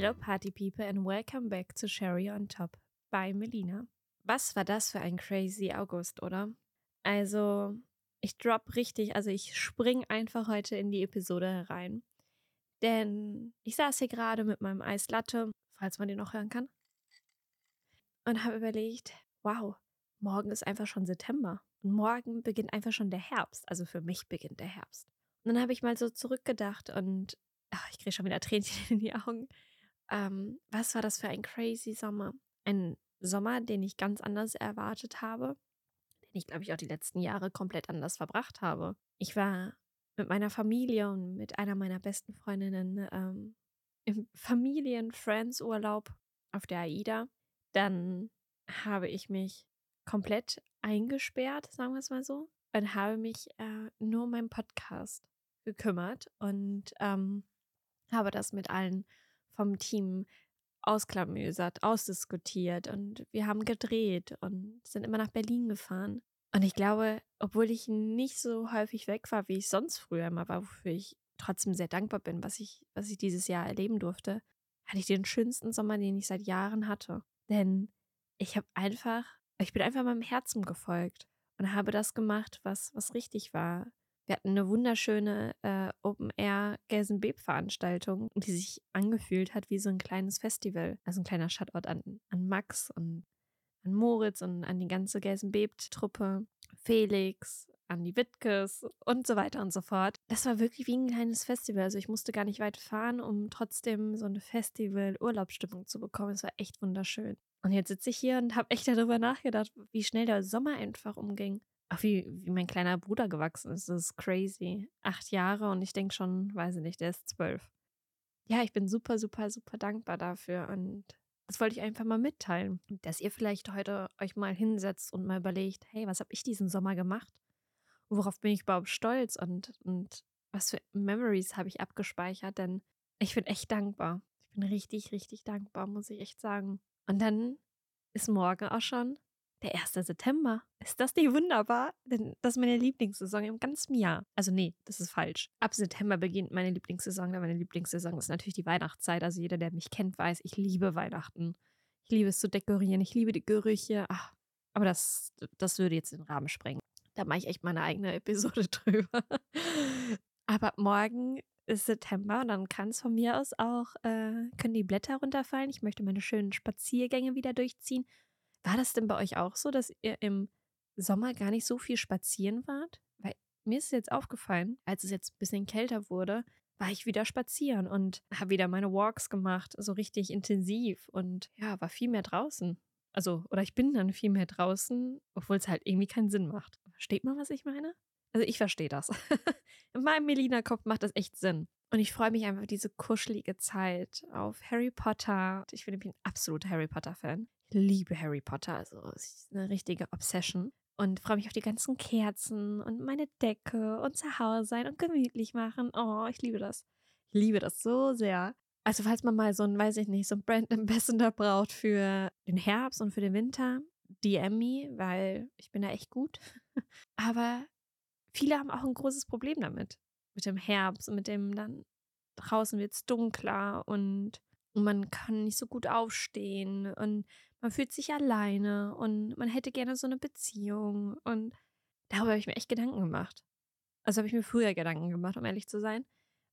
Hello Party People and welcome back to Sherry on Top bei Melina. Was war das für ein crazy August, oder? Also, ich drop richtig, also ich spring einfach heute in die Episode herein. Denn ich saß hier gerade mit meinem Eislatte, falls man den noch hören kann, und habe überlegt, wow, morgen ist einfach schon September. Und morgen beginnt einfach schon der Herbst. Also für mich beginnt der Herbst. Und dann habe ich mal so zurückgedacht und ach, ich kriege schon wieder Tränchen in die Augen. Ähm, was war das für ein crazy Sommer? Ein Sommer, den ich ganz anders erwartet habe, den ich, glaube ich, auch die letzten Jahre komplett anders verbracht habe. Ich war mit meiner Familie und mit einer meiner besten Freundinnen ähm, im Familien-Friends-Urlaub auf der AIDA. Dann habe ich mich komplett eingesperrt, sagen wir es mal so, und habe mich äh, nur um meinen Podcast gekümmert und ähm, habe das mit allen vom Team ausklamösert, ausdiskutiert und wir haben gedreht und sind immer nach Berlin gefahren. Und ich glaube, obwohl ich nicht so häufig weg war, wie ich sonst früher immer war, wofür ich trotzdem sehr dankbar bin, was ich, was ich dieses Jahr erleben durfte, hatte ich den schönsten Sommer, den ich seit Jahren hatte. Denn ich habe einfach, ich bin einfach meinem Herzen gefolgt und habe das gemacht, was, was richtig war. Wir hatten eine wunderschöne äh, Open-Air-Gelsenbeeb-Veranstaltung, die sich angefühlt hat wie so ein kleines Festival. Also ein kleiner Shoutout an, an Max und an Moritz und an die ganze Gelsenbeeb-Truppe, Felix, an die Wittkes und so weiter und so fort. Das war wirklich wie ein kleines Festival. Also ich musste gar nicht weit fahren, um trotzdem so eine Festival-Urlaubsstimmung zu bekommen. Es war echt wunderschön. Und jetzt sitze ich hier und habe echt darüber nachgedacht, wie schnell der Sommer einfach umging. Ach, wie, wie mein kleiner Bruder gewachsen ist. Das ist crazy. Acht Jahre und ich denke schon, weiß ich nicht, der ist zwölf. Ja, ich bin super, super, super dankbar dafür und das wollte ich einfach mal mitteilen, dass ihr vielleicht heute euch mal hinsetzt und mal überlegt, hey, was habe ich diesen Sommer gemacht? Worauf bin ich überhaupt stolz und, und was für Memories habe ich abgespeichert? Denn ich bin echt dankbar. Ich bin richtig, richtig dankbar, muss ich echt sagen. Und dann ist morgen auch schon der 1. September. Ist das nicht wunderbar? Denn das ist meine Lieblingssaison im ganzen Jahr. Also nee, das ist falsch. Ab September beginnt meine Lieblingssaison. Denn meine Lieblingssaison ist natürlich die Weihnachtszeit. Also jeder, der mich kennt, weiß, ich liebe Weihnachten. Ich liebe es zu dekorieren. Ich liebe die Gerüche. Ach, aber das, das würde jetzt den Rahmen sprengen. Da mache ich echt meine eigene Episode drüber. aber morgen ist September und dann kann es von mir aus auch, äh, können die Blätter runterfallen. Ich möchte meine schönen Spaziergänge wieder durchziehen war das denn bei euch auch so, dass ihr im Sommer gar nicht so viel spazieren wart? Weil mir ist jetzt aufgefallen, als es jetzt ein bisschen kälter wurde, war ich wieder spazieren und habe wieder meine Walks gemacht, so richtig intensiv und ja, war viel mehr draußen. Also, oder ich bin dann viel mehr draußen, obwohl es halt irgendwie keinen Sinn macht. Versteht man, was ich meine? Also, ich verstehe das. In meinem Melina-Kopf macht das echt Sinn. Und ich freue mich einfach diese kuschelige Zeit auf Harry Potter. Ich bin ein absoluter Harry Potter-Fan. Liebe Harry Potter, also es ist eine richtige Obsession. Und freue mich auf die ganzen Kerzen und meine Decke und zu Hause sein und gemütlich machen. Oh, ich liebe das. Ich liebe das so sehr. Also, falls man mal so ein, weiß ich nicht, so ein Brand Ambassador braucht für den Herbst und für den Winter, DM me, weil ich bin da echt gut. Aber viele haben auch ein großes Problem damit. Mit dem Herbst und mit dem dann draußen wird es dunkler und man kann nicht so gut aufstehen und man fühlt sich alleine und man hätte gerne so eine Beziehung. Und darüber habe ich mir echt Gedanken gemacht. Also habe ich mir früher Gedanken gemacht, um ehrlich zu sein,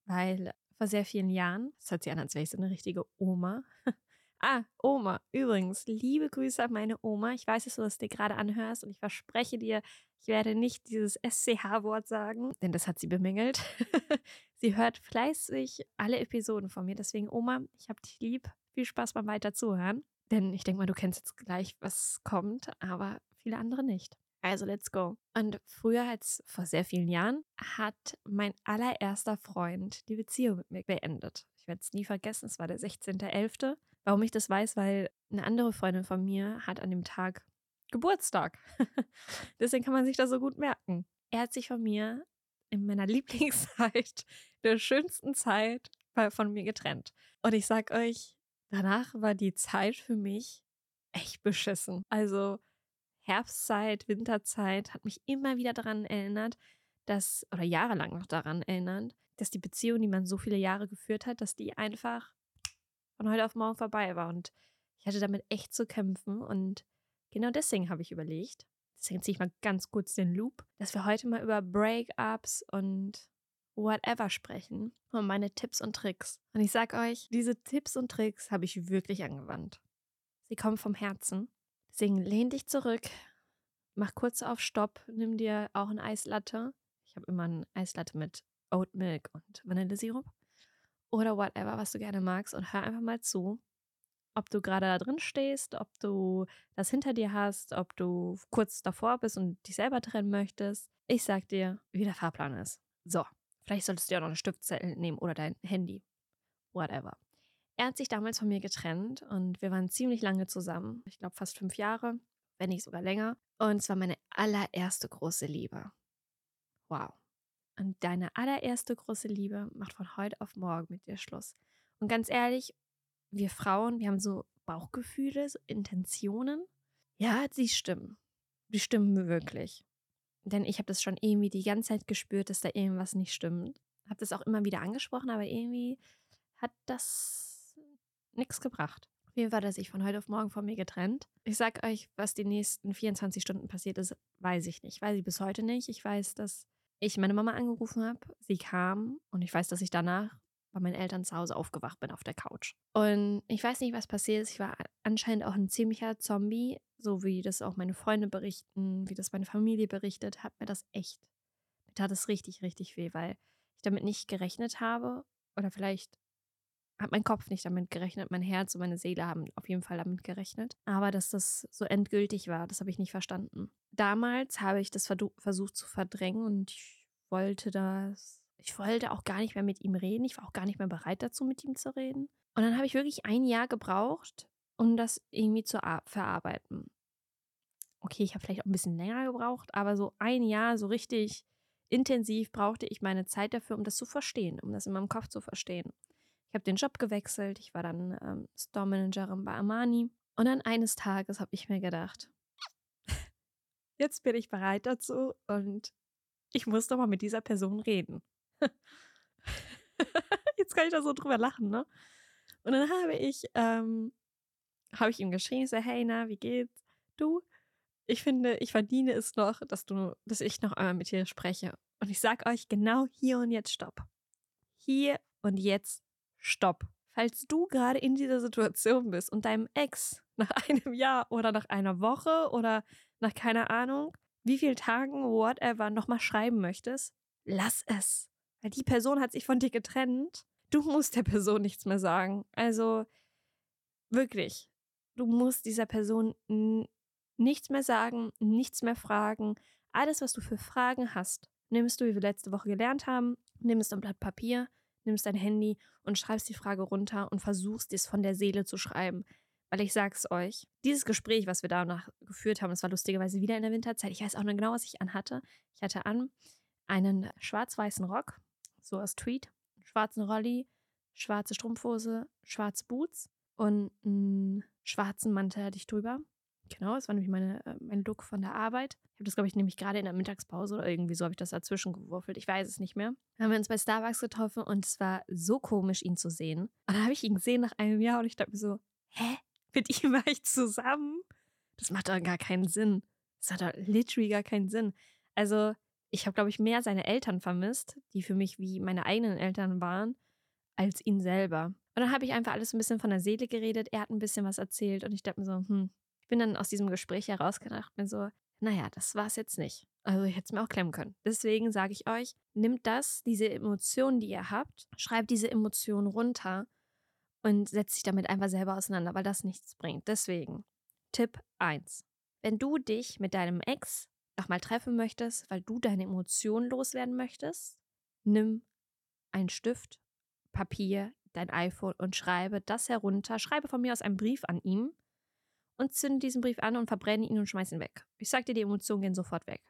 weil vor sehr vielen Jahren, das hört sich an, als wäre ich so eine richtige Oma, Ah, Oma, übrigens, liebe Grüße an meine Oma. Ich weiß, dass du das dir gerade anhörst und ich verspreche dir, ich werde nicht dieses SCH-Wort sagen, denn das hat sie bemängelt. sie hört fleißig alle Episoden von mir. Deswegen, Oma, ich hab dich lieb. Viel Spaß beim Weiterzuhören. Denn ich denke mal, du kennst jetzt gleich, was kommt, aber viele andere nicht. Also, let's go. Und früher als vor sehr vielen Jahren hat mein allererster Freund die Beziehung mit mir beendet. Ich werde es nie vergessen, es war der 16.11. Warum ich das weiß, weil eine andere Freundin von mir hat an dem Tag Geburtstag. Deswegen kann man sich das so gut merken. Er hat sich von mir in meiner Lieblingszeit, der schönsten Zeit, von mir getrennt. Und ich sag euch, danach war die Zeit für mich echt beschissen. Also Herbstzeit, Winterzeit hat mich immer wieder daran erinnert, dass, oder jahrelang noch daran erinnert, dass die Beziehung, die man so viele Jahre geführt hat, dass die einfach von heute auf morgen vorbei war. Und ich hatte damit echt zu kämpfen. Und genau deswegen habe ich überlegt, deswegen ziehe ich mal ganz kurz den Loop, dass wir heute mal über Breakups und whatever sprechen und meine Tipps und Tricks. Und ich sag euch, diese Tipps und Tricks habe ich wirklich angewandt. Sie kommen vom Herzen. Deswegen lehn dich zurück, mach kurz auf Stopp, nimm dir auch ein Eislatte. Ich habe immer ein Eislatte mit Oat Milk und Vanillesirup oder whatever, was du gerne magst und hör einfach mal zu, ob du gerade da drin stehst, ob du das hinter dir hast, ob du kurz davor bist und dich selber trennen möchtest. Ich sag dir, wie der Fahrplan ist. So, vielleicht solltest du ja noch eine Stiftzettel nehmen oder dein Handy. Whatever. Er hat sich damals von mir getrennt und wir waren ziemlich lange zusammen. Ich glaube fast fünf Jahre, wenn nicht sogar länger. Und es war meine allererste große Liebe. Wow. Und deine allererste große Liebe macht von heute auf morgen mit dir Schluss. Und ganz ehrlich, wir Frauen, wir haben so Bauchgefühle, so Intentionen. Ja, sie stimmen. Die stimmen wirklich. Denn ich habe das schon irgendwie die ganze Zeit gespürt, dass da irgendwas nicht stimmt. Habe das auch immer wieder angesprochen, aber irgendwie hat das nichts gebracht. Auf jeden Fall hat er sich von heute auf morgen von mir getrennt. Ich sag euch, was die nächsten 24 Stunden passiert ist, weiß ich nicht. Weiß ich bis heute nicht. Ich weiß, dass ich meine Mama angerufen habe, sie kam und ich weiß, dass ich danach bei meinen Eltern zu Hause aufgewacht bin auf der Couch. Und ich weiß nicht, was passiert ist. Ich war anscheinend auch ein ziemlicher Zombie, so wie das auch meine Freunde berichten, wie das meine Familie berichtet, hat mir das echt, mir tat es richtig, richtig weh, weil ich damit nicht gerechnet habe oder vielleicht hat mein Kopf nicht damit gerechnet, mein Herz und meine Seele haben auf jeden Fall damit gerechnet. Aber dass das so endgültig war, das habe ich nicht verstanden. Damals habe ich das versucht zu verdrängen und ich wollte das. Ich wollte auch gar nicht mehr mit ihm reden. Ich war auch gar nicht mehr bereit dazu, mit ihm zu reden. Und dann habe ich wirklich ein Jahr gebraucht, um das irgendwie zu verarbeiten. Okay, ich habe vielleicht auch ein bisschen länger gebraucht, aber so ein Jahr, so richtig intensiv brauchte ich meine Zeit dafür, um das zu verstehen, um das in meinem Kopf zu verstehen. Ich habe den Job gewechselt. Ich war dann ähm, Store Managerin bei Armani. Und dann eines Tages habe ich mir gedacht, jetzt bin ich bereit dazu und ich muss doch mal mit dieser Person reden. jetzt kann ich da so drüber lachen, ne? Und dann habe ich, ähm, habe ich ihm geschrieben, so, hey, na, wie geht's? Du, ich finde, ich verdiene es noch, dass du, dass ich noch einmal mit dir spreche. Und ich sag euch genau hier und jetzt Stopp. Hier und jetzt Stopp. Falls du gerade in dieser Situation bist und deinem Ex nach einem Jahr oder nach einer Woche oder nach keiner Ahnung, wie vielen Tagen, whatever, nochmal schreiben möchtest, lass es. Weil die Person hat sich von dir getrennt. Du musst der Person nichts mehr sagen. Also wirklich, du musst dieser Person nichts mehr sagen, nichts mehr fragen. Alles, was du für Fragen hast, nimmst du, wie wir letzte Woche gelernt haben, nimmst ein Blatt Papier, nimmst dein Handy und schreibst die Frage runter und versuchst es von der Seele zu schreiben. Weil ich sag's euch, dieses Gespräch, was wir danach geführt haben, das war lustigerweise wieder in der Winterzeit. Ich weiß auch noch genau, was ich anhatte. Ich hatte an einen schwarz-weißen Rock, so aus Tweet, schwarzen Rolli, schwarze Strumpfhose, schwarze Boots und einen schwarzen Mantel hatte ich drüber. Genau, das war nämlich meine, äh, mein Look von der Arbeit. Ich habe das, glaube ich, nämlich gerade in der Mittagspause oder irgendwie so habe ich das dazwischen gewürfelt. Ich weiß es nicht mehr. Dann haben wir uns bei Starbucks getroffen und es war so komisch, ihn zu sehen. Und dann habe ich ihn gesehen nach einem Jahr und ich dachte mir so, hä? Mit ihm war ich zusammen? Das macht doch gar keinen Sinn. Das hat doch literally gar keinen Sinn. Also, ich habe, glaube ich, mehr seine Eltern vermisst, die für mich wie meine eigenen Eltern waren, als ihn selber. Und dann habe ich einfach alles ein bisschen von der Seele geredet. Er hat ein bisschen was erzählt und ich dachte mir so, hm, ich bin dann aus diesem Gespräch herausgedacht, mir so, naja, das war es jetzt nicht. Also ich hätte es mir auch klemmen können. Deswegen sage ich euch, nimmt das, diese Emotionen, die ihr habt, schreibt diese Emotionen runter und setzt sich damit einfach selber auseinander, weil das nichts bringt. Deswegen, Tipp 1. Wenn du dich mit deinem Ex nochmal treffen möchtest, weil du deine Emotionen loswerden möchtest, nimm einen Stift, Papier, dein iPhone und schreibe das herunter. Schreibe von mir aus einen Brief an ihn und zünde diesen Brief an und verbrenne ihn und schmeiße ihn weg. Ich sag dir, die Emotionen gehen sofort weg.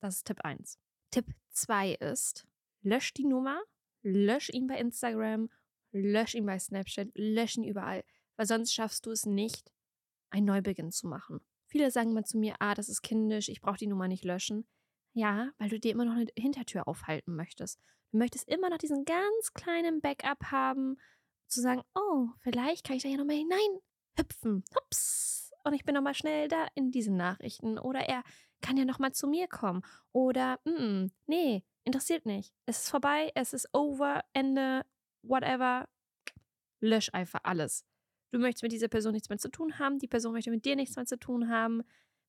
Das ist Tipp 1. Tipp 2 ist, lösch die Nummer, lösch ihn bei Instagram, lösch ihn bei Snapchat, lösch ihn überall, weil sonst schaffst du es nicht, einen Neubeginn zu machen. Viele sagen mal zu mir, ah, das ist kindisch, ich brauche die Nummer nicht löschen. Ja, weil du dir immer noch eine Hintertür aufhalten möchtest. Du möchtest immer noch diesen ganz kleinen Backup haben, zu sagen, oh, vielleicht kann ich da ja nochmal hinein hüpfen. Hups. Und ich bin nochmal schnell da in diesen Nachrichten. Oder er kann ja nochmal zu mir kommen. Oder, mm, nee, interessiert nicht. Es ist vorbei, es ist over, Ende, whatever. Lösch einfach alles. Du möchtest mit dieser Person nichts mehr zu tun haben, die Person möchte mit dir nichts mehr zu tun haben.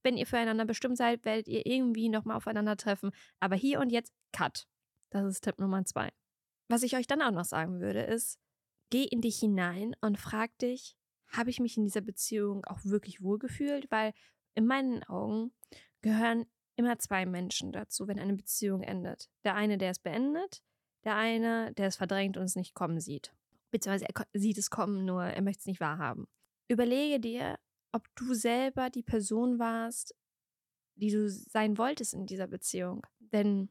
Wenn ihr füreinander bestimmt seid, werdet ihr irgendwie nochmal aufeinandertreffen. Aber hier und jetzt, cut. Das ist Tipp Nummer zwei. Was ich euch dann auch noch sagen würde, ist, geh in dich hinein und frag dich, habe ich mich in dieser Beziehung auch wirklich wohlgefühlt? Weil in meinen Augen gehören immer zwei Menschen dazu, wenn eine Beziehung endet. Der eine, der es beendet, der eine, der es verdrängt und es nicht kommen sieht. Beziehungsweise er sieht es kommen, nur er möchte es nicht wahrhaben. Überlege dir, ob du selber die Person warst, die du sein wolltest in dieser Beziehung. Denn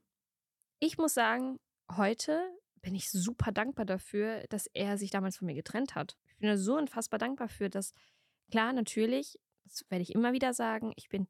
ich muss sagen, heute bin ich super dankbar dafür, dass er sich damals von mir getrennt hat. Ich bin so unfassbar dankbar für, dass, klar, natürlich, das werde ich immer wieder sagen, ich bin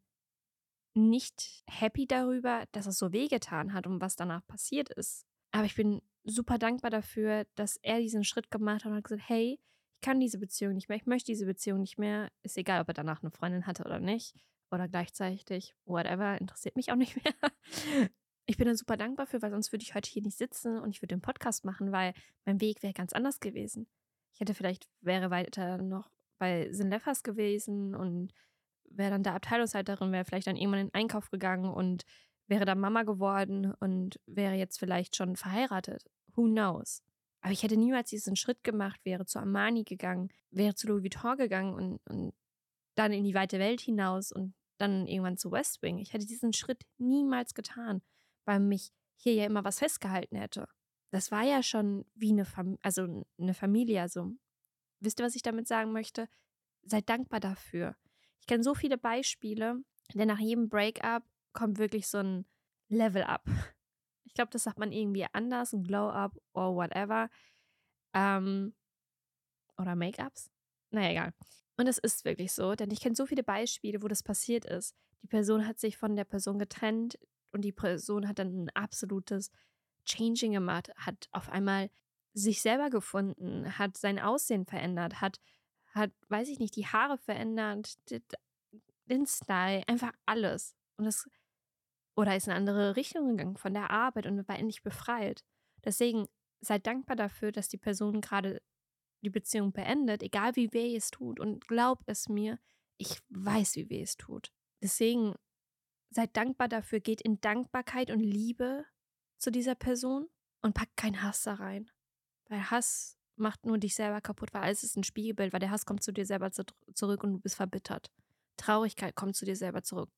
nicht happy darüber, dass es so wehgetan hat und was danach passiert ist. Aber ich bin super dankbar dafür, dass er diesen Schritt gemacht hat und hat gesagt, hey, ich kann diese Beziehung nicht mehr, ich möchte diese Beziehung nicht mehr. Ist egal, ob er danach eine Freundin hatte oder nicht. Oder gleichzeitig, whatever, interessiert mich auch nicht mehr. Ich bin dann super dankbar für, weil sonst würde ich heute hier nicht sitzen und ich würde den Podcast machen, weil mein Weg wäre ganz anders gewesen. Ich hätte vielleicht, wäre weiter noch bei Sinleffers gewesen und wäre dann der Abteilungsleiterin, wäre vielleicht dann irgendwann in den Einkauf gegangen und wäre dann Mama geworden und wäre jetzt vielleicht schon verheiratet. Who knows? Aber ich hätte niemals diesen Schritt gemacht, wäre zu Armani gegangen, wäre zu Louis Vuitton gegangen und, und dann in die weite Welt hinaus und dann irgendwann zu West Wing. Ich hätte diesen Schritt niemals getan, weil mich hier ja immer was festgehalten hätte. Das war ja schon wie eine, Fam also eine Familie. Also, wisst ihr, was ich damit sagen möchte? Seid dankbar dafür. Ich kenne so viele Beispiele, denn nach jedem Breakup kommt wirklich so ein Level-Up. Ich glaube, das sagt man irgendwie anders, ein Glow-Up oder whatever. Ähm, oder Make-ups. Naja, egal. Und es ist wirklich so, denn ich kenne so viele Beispiele, wo das passiert ist. Die Person hat sich von der Person getrennt und die Person hat dann ein absolutes Changing gemacht, hat auf einmal sich selber gefunden, hat sein Aussehen verändert, hat hat, weiß ich nicht, die Haare verändert, den Style, einfach alles. Und das, oder ist in eine andere Richtung gegangen von der Arbeit und war endlich befreit. Deswegen seid dankbar dafür, dass die Person gerade die Beziehung beendet, egal wie weh es tut. Und glaub es mir, ich weiß, wie weh es tut. Deswegen seid dankbar dafür, geht in Dankbarkeit und Liebe zu dieser Person und packt keinen Hass da rein. Weil Hass macht nur dich selber kaputt, weil alles ist ein Spiegelbild, weil der Hass kommt zu dir selber zu, zurück und du bist verbittert. Traurigkeit kommt zu dir selber zurück.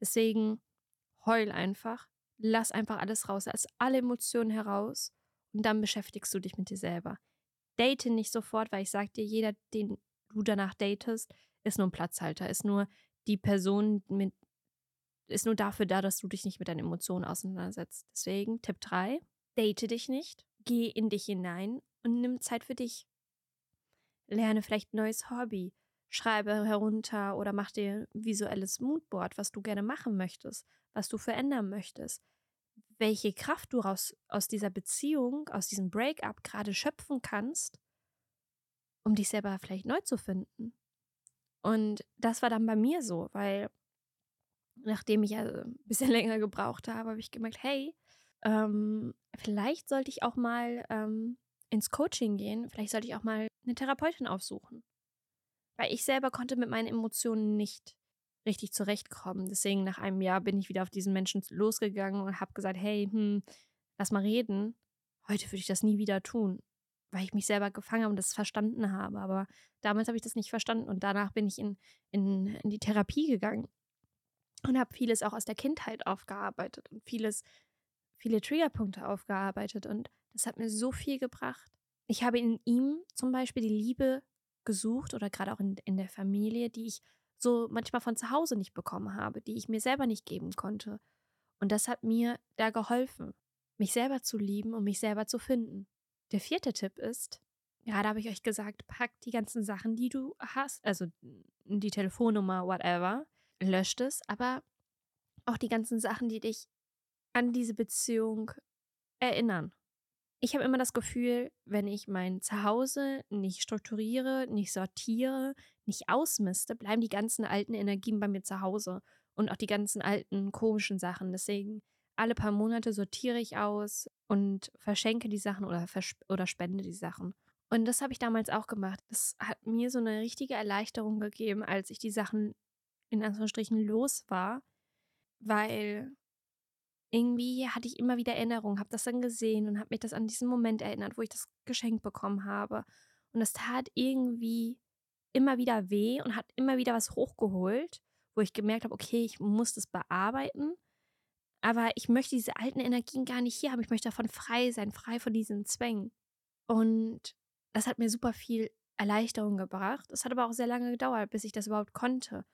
Deswegen heul einfach, lass einfach alles raus, lass alle Emotionen heraus und dann beschäftigst du dich mit dir selber. Date nicht sofort, weil ich sag dir, jeder, den du danach datest, ist nur ein Platzhalter, ist nur die Person mit, ist nur dafür da, dass du dich nicht mit deinen Emotionen auseinandersetzt. Deswegen Tipp 3, date dich nicht, geh in dich hinein und nimm Zeit für dich. Lerne vielleicht ein neues Hobby, schreibe herunter oder mach dir visuelles Moodboard, was du gerne machen möchtest, was du verändern möchtest, welche Kraft du raus, aus dieser Beziehung, aus diesem Breakup gerade schöpfen kannst, um dich selber vielleicht neu zu finden. Und das war dann bei mir so, weil nachdem ich ja ein bisschen länger gebraucht habe, habe ich gemerkt, hey, ähm, vielleicht sollte ich auch mal ähm, ins Coaching gehen, vielleicht sollte ich auch mal eine Therapeutin aufsuchen. Weil ich selber konnte mit meinen Emotionen nicht richtig zurechtkommen. Deswegen nach einem Jahr bin ich wieder auf diesen Menschen losgegangen und habe gesagt, hey, hm, lass mal reden. Heute würde ich das nie wieder tun, weil ich mich selber gefangen habe und das verstanden habe. Aber damals habe ich das nicht verstanden und danach bin ich in, in, in die Therapie gegangen und habe vieles auch aus der Kindheit aufgearbeitet und vieles, viele Triggerpunkte aufgearbeitet und das hat mir so viel gebracht. Ich habe in ihm zum Beispiel die Liebe gesucht oder gerade auch in, in der Familie, die ich so manchmal von zu Hause nicht bekommen habe, die ich mir selber nicht geben konnte. Und das hat mir da geholfen, mich selber zu lieben und mich selber zu finden. Der vierte Tipp ist, gerade habe ich euch gesagt, pack die ganzen Sachen, die du hast, also die Telefonnummer, whatever, löscht es, aber auch die ganzen Sachen, die dich an diese Beziehung erinnern. Ich habe immer das Gefühl, wenn ich mein Zuhause nicht strukturiere, nicht sortiere, nicht ausmiste, bleiben die ganzen alten Energien bei mir zu Hause und auch die ganzen alten komischen Sachen. Deswegen alle paar Monate sortiere ich aus und verschenke die Sachen oder, oder spende die Sachen. Und das habe ich damals auch gemacht. Das hat mir so eine richtige Erleichterung gegeben, als ich die Sachen in Anführungsstrichen los war, weil irgendwie hatte ich immer wieder Erinnerungen, habe das dann gesehen und habe mich das an diesen Moment erinnert, wo ich das Geschenk bekommen habe. Und es tat irgendwie immer wieder weh und hat immer wieder was hochgeholt, wo ich gemerkt habe, okay, ich muss das bearbeiten. Aber ich möchte diese alten Energien gar nicht hier haben. Ich möchte davon frei sein, frei von diesen Zwängen. Und das hat mir super viel Erleichterung gebracht. Es hat aber auch sehr lange gedauert, bis ich das überhaupt konnte.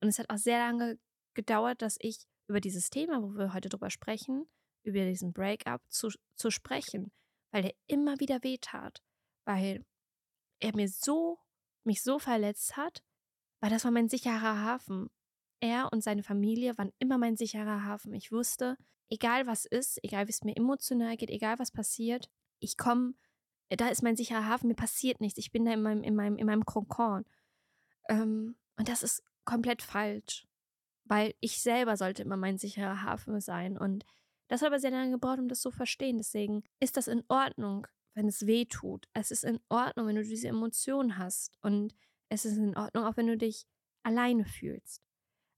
Und es hat auch sehr lange gedauert, dass ich über dieses Thema, wo wir heute drüber sprechen, über diesen Breakup zu, zu sprechen, weil der immer wieder wehtat, weil er mir so, mich so verletzt hat, weil das war mein sicherer Hafen. Er und seine Familie waren immer mein sicherer Hafen. Ich wusste, egal was ist, egal wie es mir emotional geht, egal was passiert, ich komme, da ist mein sicherer Hafen, mir passiert nichts, ich bin da in meinem, in meinem, in meinem Kokon. Ähm, und das ist komplett falsch weil ich selber sollte immer mein sicherer Hafen sein. Und das hat aber sehr lange gebraucht, um das zu verstehen. Deswegen ist das in Ordnung, wenn es weh tut. Es ist in Ordnung, wenn du diese Emotionen hast. Und es ist in Ordnung, auch wenn du dich alleine fühlst.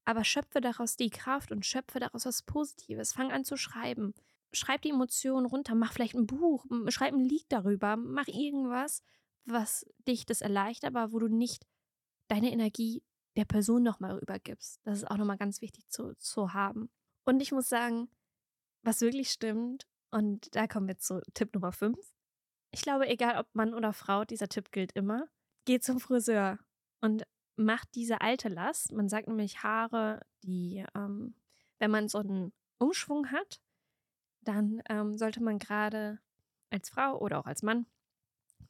Aber schöpfe daraus die Kraft und schöpfe daraus was Positives. Fang an zu schreiben. Schreib die Emotionen runter. Mach vielleicht ein Buch. Schreib ein Lied darüber. Mach irgendwas, was dich das erleichtert, aber wo du nicht deine Energie der Person nochmal übergibst. Das ist auch nochmal ganz wichtig zu, zu haben. Und ich muss sagen, was wirklich stimmt, und da kommen wir zu Tipp Nummer 5. Ich glaube, egal ob Mann oder Frau, dieser Tipp gilt immer. Geh zum Friseur und mach diese alte Last. Man sagt nämlich Haare, die, ähm, wenn man so einen Umschwung hat, dann ähm, sollte man gerade als Frau oder auch als Mann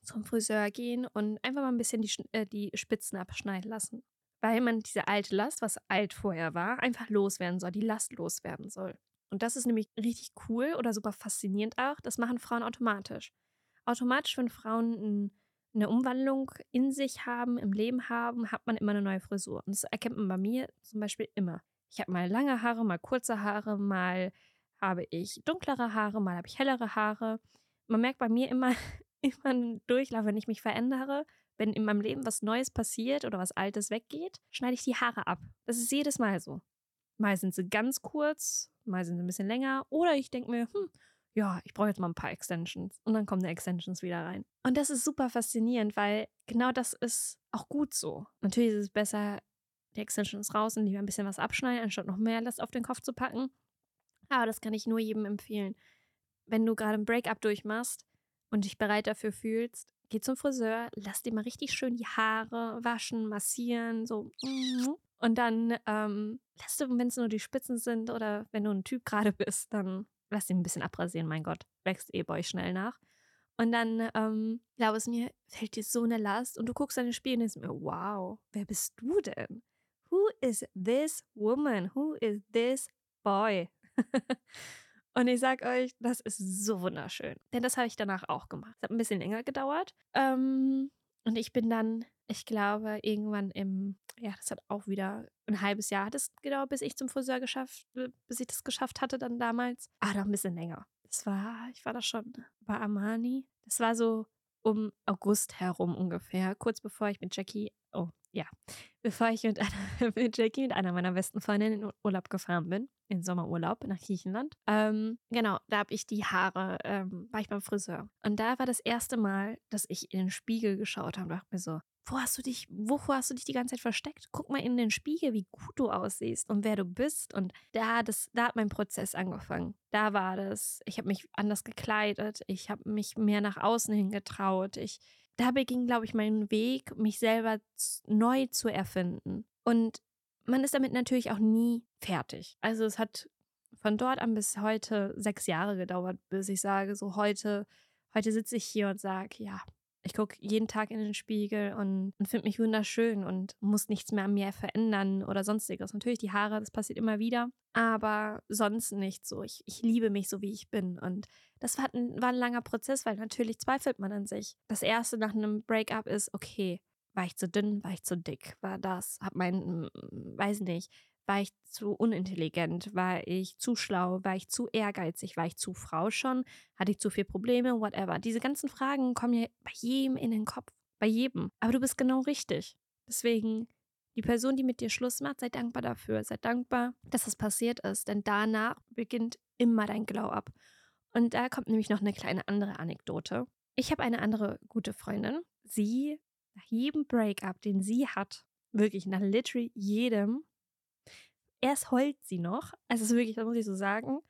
zum Friseur gehen und einfach mal ein bisschen die, äh, die Spitzen abschneiden lassen weil man diese alte Last, was alt vorher war, einfach loswerden soll, die Last loswerden soll. Und das ist nämlich richtig cool oder super faszinierend auch. Das machen Frauen automatisch. Automatisch, wenn Frauen eine Umwandlung in sich haben, im Leben haben, hat man immer eine neue Frisur. Und das erkennt man bei mir zum Beispiel immer. Ich habe mal lange Haare, mal kurze Haare, mal habe ich dunklere Haare, mal habe ich hellere Haare. Man merkt bei mir immer, immer einen Durchlauf, wenn ich mich verändere, wenn in meinem Leben was Neues passiert oder was Altes weggeht, schneide ich die Haare ab. Das ist jedes Mal so. Mal sind sie ganz kurz, mal sind sie ein bisschen länger. Oder ich denke mir, hm, ja, ich brauche jetzt mal ein paar Extensions. Und dann kommen die Extensions wieder rein. Und das ist super faszinierend, weil genau das ist auch gut so. Natürlich ist es besser, die Extensions raus und lieber ein bisschen was abschneiden, anstatt noch mehr Last auf den Kopf zu packen. Aber das kann ich nur jedem empfehlen. Wenn du gerade ein Breakup durchmachst und dich bereit dafür fühlst, geh zum Friseur, lass dir mal richtig schön die Haare waschen, massieren, so. Mhm. Und dann ähm, lass du, wenn es nur die Spitzen sind oder wenn du ein Typ gerade bist, dann lass ihn ein bisschen abrasieren, mein Gott. Wächst eh bei euch schnell nach. Und dann, ähm, glaube es mir, fällt dir so eine Last und du guckst in den Spiegel und denkst mir, wow, wer bist du denn? Who is this woman? Who is this boy? Und ich sag euch, das ist so wunderschön. Denn das habe ich danach auch gemacht. Es hat ein bisschen länger gedauert. Ähm, und ich bin dann, ich glaube, irgendwann im, ja, das hat auch wieder ein halbes Jahr hat es gedauert, bis ich zum Friseur geschafft, bis ich das geschafft hatte dann damals. Ah, noch ein bisschen länger. Das war, ich war da schon bei Armani. Das war so um August herum ungefähr, kurz bevor ich mit Jackie, oh ja, bevor ich mit, einer, mit Jackie, mit einer meiner besten Freundinnen in Urlaub gefahren bin in Sommerurlaub nach Griechenland. Ähm, genau, da habe ich die Haare, ähm, war ich beim Friseur. Und da war das erste Mal, dass ich in den Spiegel geschaut habe und dachte mir so, wo hast du dich, wovor hast du dich die ganze Zeit versteckt? Guck mal in den Spiegel, wie gut du aussiehst und wer du bist. Und da, das, da hat mein Prozess angefangen. Da war das. Ich habe mich anders gekleidet. Ich habe mich mehr nach außen hin getraut. Ich, da beging, glaube ich, mein Weg, mich selber neu zu erfinden. Und man ist damit natürlich auch nie fertig. Also es hat von dort an bis heute sechs Jahre gedauert, bis ich sage, so heute, heute sitze ich hier und sage, ja, Ich gucke jeden Tag in den Spiegel und, und finde mich wunderschön und muss nichts mehr an mir verändern oder sonstiges. Natürlich die Haare, das passiert immer wieder, aber sonst nicht so. Ich, ich liebe mich so, wie ich bin. Und das war ein, war ein langer Prozess, weil natürlich zweifelt man an sich. Das erste nach einem Breakup ist, okay, war ich zu dünn, war ich zu dick, war das, hab mein, weiß nicht, war ich zu unintelligent? War ich zu schlau? War ich zu ehrgeizig? War ich zu Frau schon? Hatte ich zu viele Probleme? Whatever. Diese ganzen Fragen kommen ja bei jedem in den Kopf. Bei jedem. Aber du bist genau richtig. Deswegen, die Person, die mit dir Schluss macht, sei dankbar dafür. Sei dankbar, dass das passiert ist. Denn danach beginnt immer dein Glow-Up. Und da kommt nämlich noch eine kleine andere Anekdote. Ich habe eine andere gute Freundin. Sie, nach jedem Breakup, den sie hat, wirklich nach literally jedem, erst heult sie noch. Also es ist wirklich, das muss ich so sagen.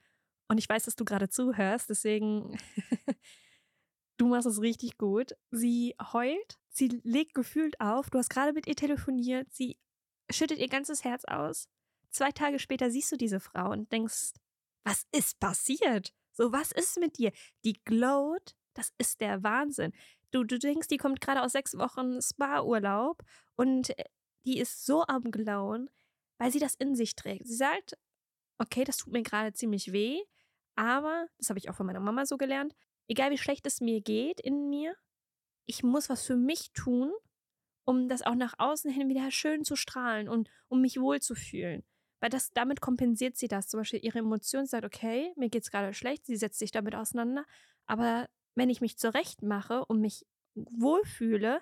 Und ich weiß, dass du gerade zuhörst, deswegen du machst es richtig gut. Sie heult, sie legt gefühlt auf. Du hast gerade mit ihr telefoniert, sie schüttet ihr ganzes Herz aus. Zwei Tage später siehst du diese Frau und denkst, was ist passiert? So, was ist mit dir? Die glowt, das ist der Wahnsinn. Du, du denkst, die kommt gerade aus sechs Wochen Spa-Urlaub und äh, die ist so am Glauen weil sie das in sich trägt. Sie sagt, okay, das tut mir gerade ziemlich weh, aber, das habe ich auch von meiner Mama so gelernt, egal wie schlecht es mir geht in mir, ich muss was für mich tun, um das auch nach außen hin wieder schön zu strahlen und um mich wohlzufühlen. Weil das, damit kompensiert sie das. Zum Beispiel ihre Emotionen sagt, okay, mir geht es gerade schlecht, sie setzt sich damit auseinander. Aber wenn ich mich zurecht mache und mich wohlfühle,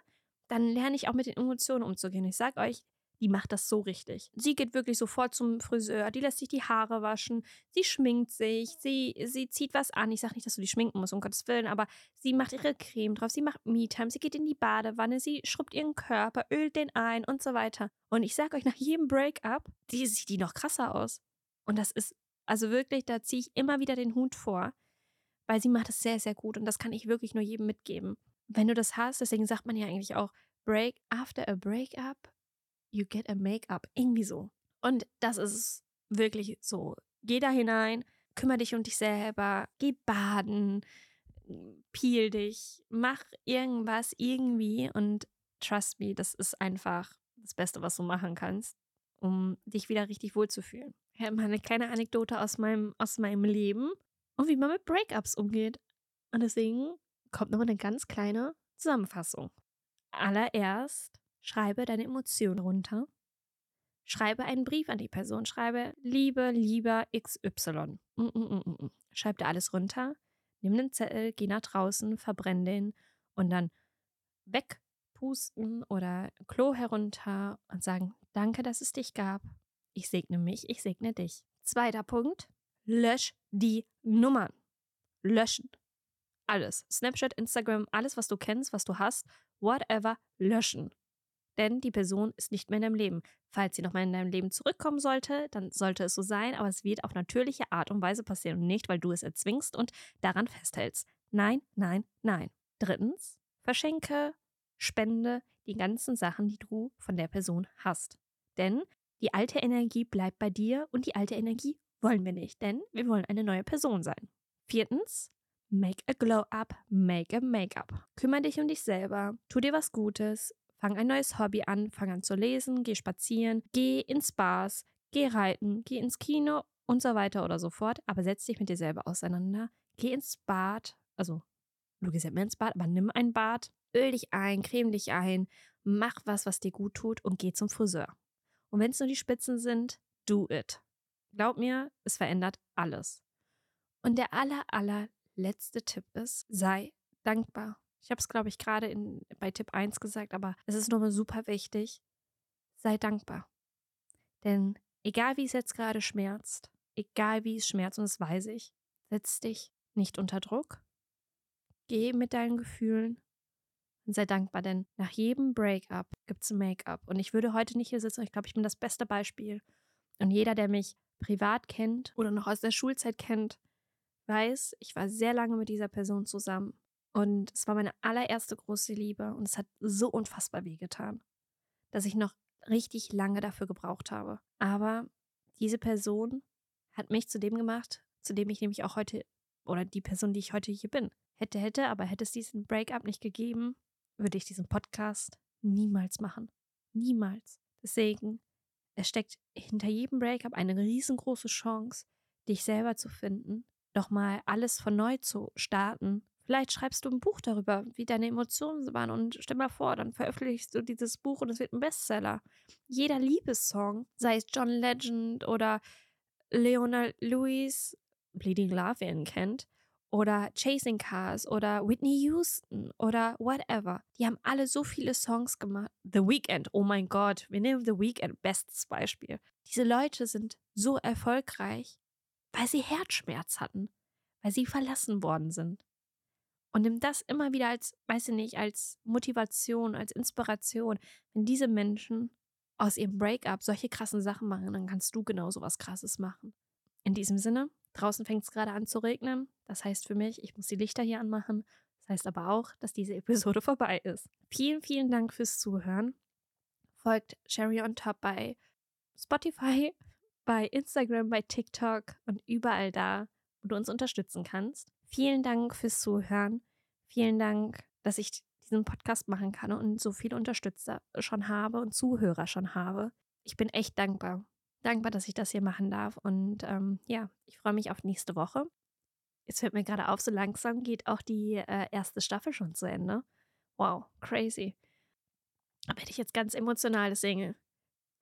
dann lerne ich auch mit den Emotionen umzugehen. Ich sage euch, die macht das so richtig. Sie geht wirklich sofort zum Friseur, die lässt sich die Haare waschen, sie schminkt sich, sie, sie zieht was an. Ich sage nicht, dass du die schminken musst, um Gottes Willen, aber sie macht ihre Creme drauf, sie macht Me-Time, sie geht in die Badewanne, sie schrubbt ihren Körper, ölt den ein und so weiter. Und ich sage euch, nach jedem Breakup, sieht die noch krasser aus. Und das ist, also wirklich, da ziehe ich immer wieder den Hut vor, weil sie macht es sehr, sehr gut und das kann ich wirklich nur jedem mitgeben. Wenn du das hast, deswegen sagt man ja eigentlich auch, Break after a breakup, you get a Make-up. Irgendwie so. Und das ist wirklich so. Geh da hinein, kümmere dich um dich selber, geh baden, peel dich, mach irgendwas irgendwie und trust me, das ist einfach das Beste, was du machen kannst, um dich wieder richtig wohlzufühlen. Ich habe mal eine kleine Anekdote aus meinem, aus meinem Leben und wie man mit Breakups umgeht. Und deswegen kommt nochmal eine ganz kleine Zusammenfassung. Allererst Schreibe deine Emotionen runter. Schreibe einen Brief an die Person. Schreibe, liebe, lieber XY. Mm, mm, mm, mm, mm. Schreib dir alles runter. Nimm den Zettel, geh nach draußen, verbrenn den und dann wegpusten oder Klo herunter und sagen, danke, dass es dich gab. Ich segne mich, ich segne dich. Zweiter Punkt, lösch die Nummern. Löschen. Alles. Snapchat, Instagram, alles, was du kennst, was du hast, whatever, löschen denn die Person ist nicht mehr in deinem Leben. Falls sie nochmal in deinem Leben zurückkommen sollte, dann sollte es so sein, aber es wird auf natürliche Art und Weise passieren und nicht, weil du es erzwingst und daran festhältst. Nein, nein, nein. Drittens, verschenke, spende die ganzen Sachen, die du von der Person hast. Denn die alte Energie bleibt bei dir und die alte Energie wollen wir nicht, denn wir wollen eine neue Person sein. Viertens, make a glow up, make a make-up. Kümmere dich um dich selber, tu dir was Gutes, Fang ein neues Hobby an, fang an zu lesen, geh spazieren, geh ins Bars, geh reiten, geh ins Kino und so weiter oder so fort. Aber setz dich mit dir selber auseinander. Geh ins Bad, also du gehst ja mehr ins Bad, aber nimm ein Bad, öl dich ein, creme dich ein, mach was, was dir gut tut und geh zum Friseur. Und wenn es nur die Spitzen sind, do it. Glaub mir, es verändert alles. Und der aller, allerletzte Tipp ist, sei dankbar. Ich habe es, glaube ich, gerade bei Tipp 1 gesagt, aber es ist nochmal super wichtig. Sei dankbar. Denn egal wie es jetzt gerade schmerzt, egal wie es schmerzt, und das weiß ich, setz dich nicht unter Druck. Geh mit deinen Gefühlen und sei dankbar, denn nach jedem Breakup gibt es ein Make-up. Und ich würde heute nicht hier sitzen, ich glaube, ich bin das beste Beispiel. Und jeder, der mich privat kennt oder noch aus der Schulzeit kennt, weiß, ich war sehr lange mit dieser Person zusammen. Und es war meine allererste große Liebe und es hat so unfassbar wehgetan, dass ich noch richtig lange dafür gebraucht habe. Aber diese Person hat mich zu dem gemacht, zu dem ich nämlich auch heute, oder die Person, die ich heute hier bin. Hätte, hätte, aber hätte es diesen Breakup nicht gegeben, würde ich diesen Podcast niemals machen. Niemals. Deswegen, es steckt hinter jedem Breakup eine riesengroße Chance, dich selber zu finden, nochmal alles von neu zu starten. Vielleicht schreibst du ein Buch darüber, wie deine Emotionen waren und stell mal vor, dann veröffentlichst du dieses Buch und es wird ein Bestseller. Jeder Liebessong, sei es John Legend oder Leona Lewis, Bleeding Love, wer ihn kennt, oder Chasing Cars oder Whitney Houston oder whatever. Die haben alle so viele Songs gemacht. The Weeknd, oh mein Gott, wir nehmen The Weeknd, bestes Beispiel. Diese Leute sind so erfolgreich, weil sie Herzschmerz hatten, weil sie verlassen worden sind. Und nimm das immer wieder als, weiß ich nicht, als Motivation, als Inspiration. Wenn diese Menschen aus ihrem Breakup solche krassen Sachen machen, dann kannst du genauso was Krasses machen. In diesem Sinne, Draußen fängt es gerade an zu regnen. Das heißt für mich, ich muss die Lichter hier anmachen. Das heißt aber auch, dass diese Episode vorbei ist. Vielen, vielen Dank fürs Zuhören. Folgt Sherry on Top bei Spotify, bei Instagram, bei TikTok und überall da, wo du uns unterstützen kannst. Vielen Dank fürs Zuhören. Vielen Dank, dass ich diesen Podcast machen kann und so viele Unterstützer schon habe und Zuhörer schon habe. Ich bin echt dankbar dankbar, dass ich das hier machen darf. Und ähm, ja, ich freue mich auf nächste Woche. Jetzt fällt mir gerade auf, so langsam geht auch die äh, erste Staffel schon zu Ende. Wow, crazy. Da werde ich jetzt ganz emotional, deswegen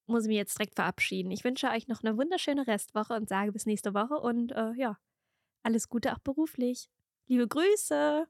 muss ich mich jetzt direkt verabschieden. Ich wünsche euch noch eine wunderschöne Restwoche und sage bis nächste Woche und äh, ja, alles Gute auch beruflich. Liebe Grüße!